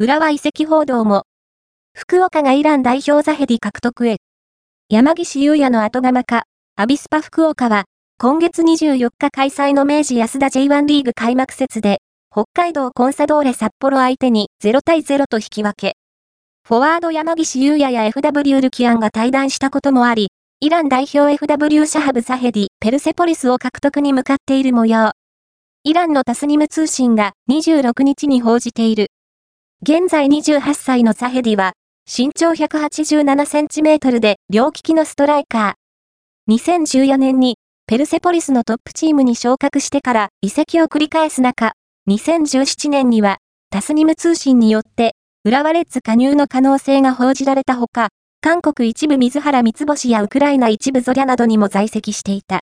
浦和移籍報道も。福岡がイラン代表ザヘディ獲得へ。山岸優也の後釜か、アビスパ福岡は、今月24日開催の明治安田 J1 リーグ開幕節で、北海道コンサドーレ札幌相手に0対0と引き分け。フォワード山岸優也や FW ルキアンが対談したこともあり、イラン代表 FW シャハブサヘディ、ペルセポリスを獲得に向かっている模様。イランのタスニム通信が26日に報じている。現在28歳のサヘディは、身長187センチメートルで両利きのストライカー。2014年にペルセポリスのトップチームに昇格してから移籍を繰り返す中、2017年にはタスニム通信によって浦和レッズ加入の可能性が報じられたほか、韓国一部水原三つ星やウクライナ一部ゾリャなどにも在籍していた。